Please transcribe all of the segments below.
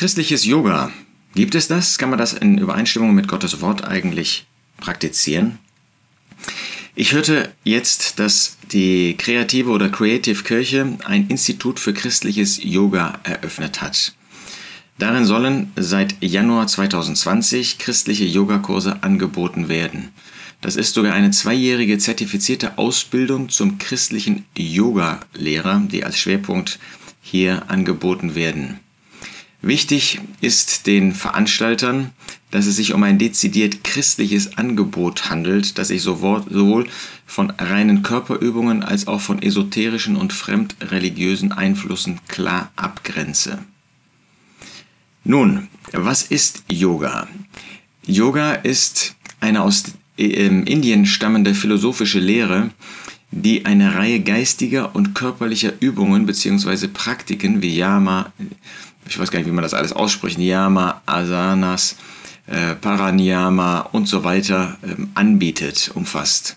Christliches Yoga. Gibt es das? Kann man das in Übereinstimmung mit Gottes Wort eigentlich praktizieren? Ich hörte jetzt, dass die kreative oder Creative Kirche ein Institut für christliches Yoga eröffnet hat. Darin sollen seit Januar 2020 christliche Yogakurse angeboten werden. Das ist sogar eine zweijährige zertifizierte Ausbildung zum christlichen Yoga-Lehrer, die als Schwerpunkt hier angeboten werden. Wichtig ist den Veranstaltern, dass es sich um ein dezidiert christliches Angebot handelt, das sich sowohl von reinen Körperübungen als auch von esoterischen und fremdreligiösen Einflüssen klar abgrenze. Nun, was ist Yoga? Yoga ist eine aus Indien stammende philosophische Lehre, die eine Reihe geistiger und körperlicher Übungen bzw. Praktiken wie Yama, ich weiß gar nicht, wie man das alles ausspricht, Yama, Asanas, äh, Paraniyama und so weiter ähm, anbietet, umfasst.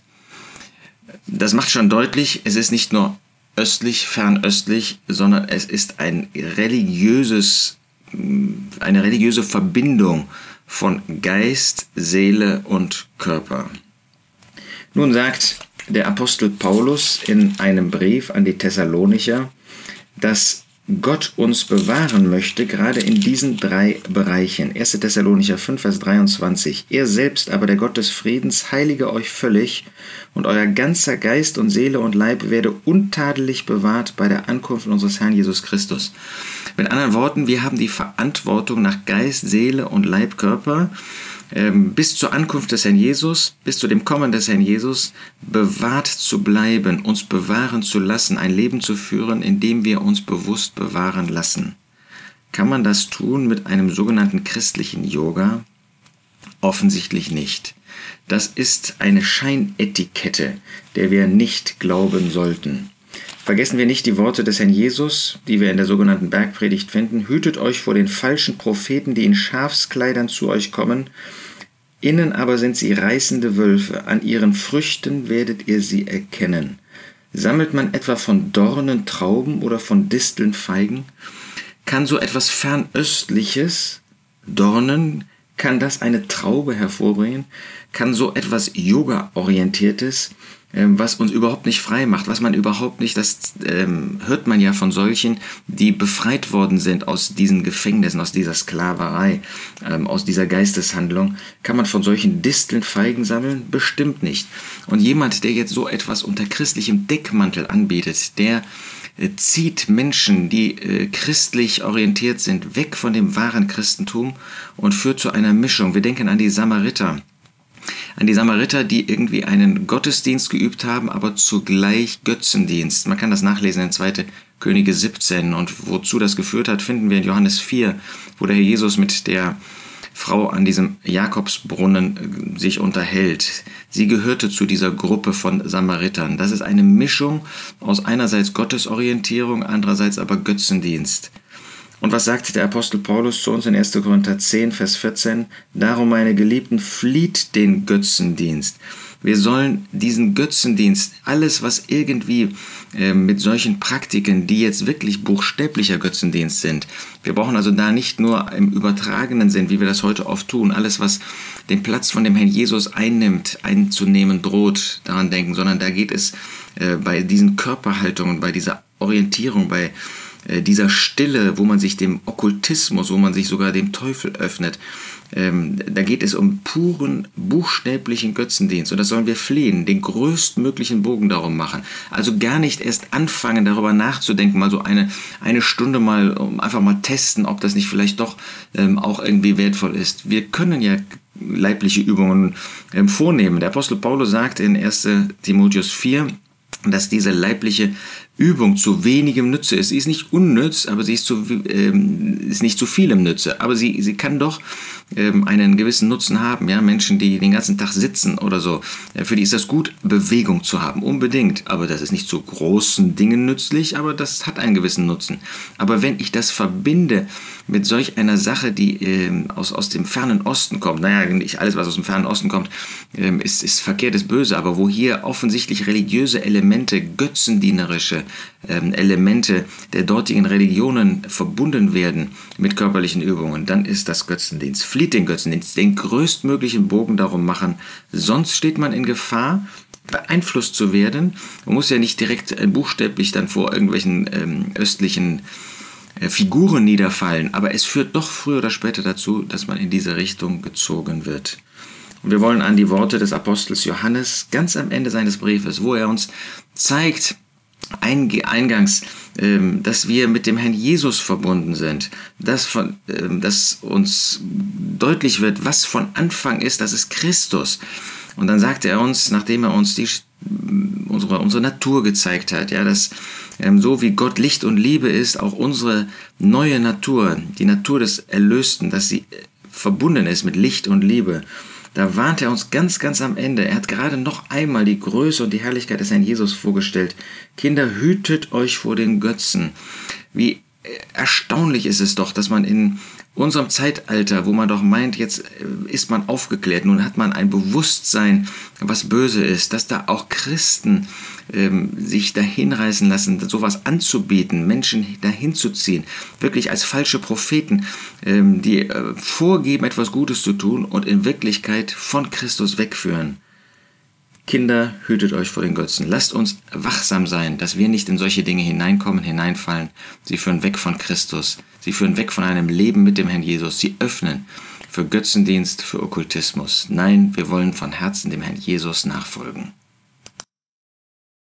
Das macht schon deutlich, es ist nicht nur östlich, fernöstlich, sondern es ist ein religiöses, eine religiöse Verbindung von Geist, Seele und Körper. Nun sagt der Apostel Paulus in einem Brief an die Thessalonicher, dass Gott uns bewahren möchte, gerade in diesen drei Bereichen. 1. Thessalonicher 5, Vers 23. Er selbst aber, der Gott des Friedens, heilige euch völlig und euer ganzer Geist und Seele und Leib werde untadelig bewahrt bei der Ankunft unseres Herrn Jesus Christus. Mit anderen Worten, wir haben die Verantwortung nach Geist, Seele und Leib, Körper bis zur Ankunft des Herrn Jesus, bis zu dem Kommen des Herrn Jesus, bewahrt zu bleiben, uns bewahren zu lassen, ein Leben zu führen, in dem wir uns bewusst bewahren lassen. Kann man das tun mit einem sogenannten christlichen Yoga? Offensichtlich nicht. Das ist eine Scheinetikette, der wir nicht glauben sollten. Vergessen wir nicht die Worte des Herrn Jesus, die wir in der sogenannten Bergpredigt finden. Hütet euch vor den falschen Propheten, die in Schafskleidern zu euch kommen. Innen aber sind sie reißende Wölfe. An ihren Früchten werdet ihr sie erkennen. Sammelt man etwa von Dornen Trauben oder von Disteln Feigen? Kann so etwas Fernöstliches, Dornen, kann das eine Traube hervorbringen? Kann so etwas Yoga-orientiertes was uns überhaupt nicht frei macht, was man überhaupt nicht, das ähm, hört man ja von solchen, die befreit worden sind aus diesen Gefängnissen, aus dieser Sklaverei, ähm, aus dieser Geisteshandlung. Kann man von solchen Disteln Feigen sammeln? Bestimmt nicht. Und jemand, der jetzt so etwas unter christlichem Deckmantel anbietet, der äh, zieht Menschen, die äh, christlich orientiert sind, weg von dem wahren Christentum und führt zu einer Mischung. Wir denken an die Samariter an die Samariter, die irgendwie einen Gottesdienst geübt haben, aber zugleich Götzendienst. Man kann das nachlesen in 2. Könige 17 und wozu das geführt hat, finden wir in Johannes 4, wo der Herr Jesus mit der Frau an diesem Jakobsbrunnen äh, sich unterhält. Sie gehörte zu dieser Gruppe von Samaritern. Das ist eine Mischung aus einerseits Gottesorientierung, andererseits aber Götzendienst. Und was sagt der Apostel Paulus zu uns in 1. Korinther 10, Vers 14? Darum, meine Geliebten, flieht den Götzendienst. Wir sollen diesen Götzendienst, alles was irgendwie äh, mit solchen Praktiken, die jetzt wirklich buchstäblicher Götzendienst sind, wir brauchen also da nicht nur im übertragenen Sinn, wie wir das heute oft tun, alles was den Platz von dem Herrn Jesus einnimmt, einzunehmen droht, daran denken, sondern da geht es äh, bei diesen Körperhaltungen, bei dieser Orientierung, bei dieser Stille, wo man sich dem Okkultismus, wo man sich sogar dem Teufel öffnet, ähm, da geht es um puren, buchstäblichen Götzendienst. Und das sollen wir flehen, den größtmöglichen Bogen darum machen. Also gar nicht erst anfangen, darüber nachzudenken, mal so eine, eine Stunde mal um einfach mal testen, ob das nicht vielleicht doch ähm, auch irgendwie wertvoll ist. Wir können ja leibliche Übungen ähm, vornehmen. Der Apostel Paulus sagt in 1 Timotheus 4, dass diese leibliche Übung zu wenigem Nütze ist. Sie ist nicht unnütz, aber sie ist, zu, ähm, ist nicht zu vielem Nütze. Aber sie, sie kann doch ähm, einen gewissen Nutzen haben. Ja? Menschen, die den ganzen Tag sitzen oder so, für die ist das gut, Bewegung zu haben. Unbedingt. Aber das ist nicht zu großen Dingen nützlich, aber das hat einen gewissen Nutzen. Aber wenn ich das verbinde mit solch einer Sache, die ähm, aus, aus dem fernen Osten kommt, naja, nicht alles, was aus dem fernen Osten kommt, ähm, ist, ist verkehrt, ist böse, aber wo hier offensichtlich religiöse Elemente, götzendienerische ähm, Elemente der dortigen Religionen verbunden werden mit körperlichen Übungen, dann ist das Götzendienst. Flieht den Götzendienst, den größtmöglichen Bogen darum machen, sonst steht man in Gefahr, beeinflusst zu werden. Man muss ja nicht direkt äh, buchstäblich dann vor irgendwelchen ähm, östlichen äh, Figuren niederfallen, aber es führt doch früher oder später dazu, dass man in diese Richtung gezogen wird. Und wir wollen an die Worte des Apostels Johannes ganz am Ende seines Briefes, wo er uns zeigt, eingangs, ähm, dass wir mit dem Herrn Jesus verbunden sind, dass, von, ähm, dass uns deutlich wird, was von Anfang ist, das ist Christus. Und dann sagte er uns, nachdem er uns die, unsere, unsere Natur gezeigt hat, ja, dass ähm, so wie Gott Licht und Liebe ist, auch unsere neue Natur, die Natur des Erlösten, dass sie äh, verbunden ist mit Licht und Liebe. Da warnt er uns ganz, ganz am Ende. Er hat gerade noch einmal die Größe und die Herrlichkeit des Herrn Jesus vorgestellt. Kinder, hütet euch vor den Götzen. Wie erstaunlich ist es doch, dass man in unserem Zeitalter, wo man doch meint, jetzt äh, ist man aufgeklärt, nun hat man ein Bewusstsein, was böse ist, dass da auch Christen ähm, sich dahin reißen lassen, sowas anzubieten, Menschen dahin zu ziehen, wirklich als falsche Propheten, ähm, die äh, vorgeben, etwas Gutes zu tun und in Wirklichkeit von Christus wegführen. Kinder, hütet euch vor den Götzen. Lasst uns wachsam sein, dass wir nicht in solche Dinge hineinkommen, hineinfallen. Sie führen weg von Christus. Sie führen weg von einem Leben mit dem Herrn Jesus. Sie öffnen für Götzendienst, für Okkultismus. Nein, wir wollen von Herzen dem Herrn Jesus nachfolgen.